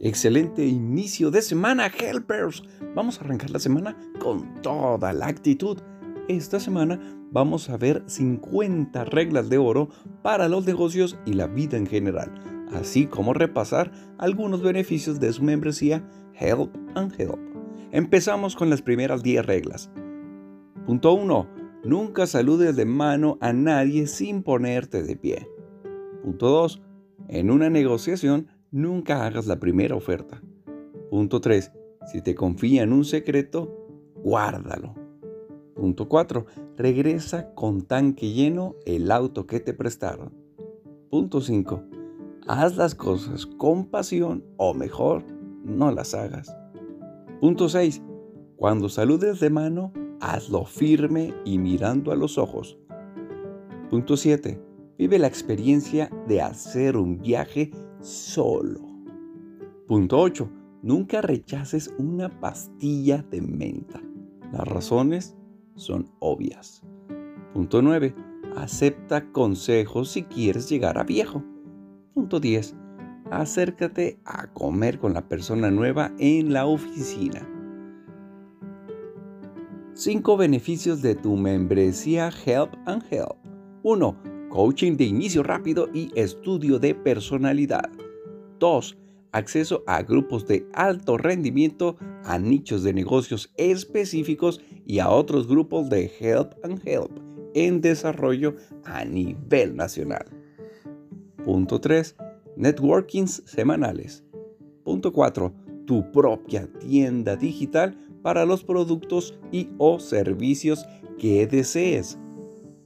Excelente inicio de semana, helpers. Vamos a arrancar la semana con toda la actitud. Esta semana vamos a ver 50 reglas de oro para los negocios y la vida en general, así como repasar algunos beneficios de su membresía Help and Help. Empezamos con las primeras 10 reglas. Punto 1. Nunca saludes de mano a nadie sin ponerte de pie. Punto 2. En una negociación, nunca hagas la primera oferta. Punto 3. Si te confían un secreto, guárdalo. Punto 4. Regresa con tanque lleno el auto que te prestaron. Punto 5. Haz las cosas con pasión o mejor, no las hagas. Punto 6. Cuando saludes de mano, hazlo firme y mirando a los ojos. Punto 7. Vive la experiencia de hacer un viaje solo. Punto 8. Nunca rechaces una pastilla de menta. Las razones son obvias. Punto 9. Acepta consejos si quieres llegar a viejo. Punto 10. Acércate a comer con la persona nueva en la oficina. 5 beneficios de tu membresía Help and Help. 1 coaching de inicio rápido y estudio de personalidad. 2. Acceso a grupos de alto rendimiento, a nichos de negocios específicos y a otros grupos de Help and Help en desarrollo a nivel nacional. Punto 3. Networkings semanales. Punto 4. Tu propia tienda digital para los productos y o servicios que desees.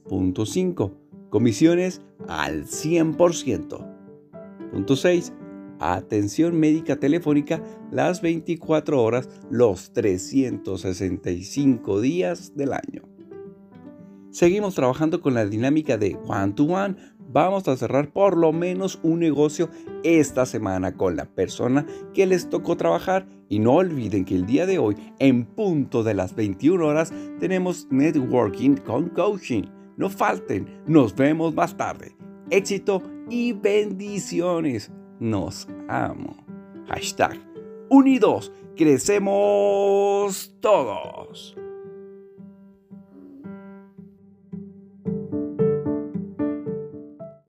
Punto 5 Comisiones al 100%. Punto 6. Atención médica telefónica las 24 horas, los 365 días del año. Seguimos trabajando con la dinámica de one to one. Vamos a cerrar por lo menos un negocio esta semana con la persona que les tocó trabajar. Y no olviden que el día de hoy, en punto de las 21 horas, tenemos networking con coaching no falten, nos vemos más tarde. Éxito y bendiciones. Nos amo. Hashtag unidos, crecemos todos.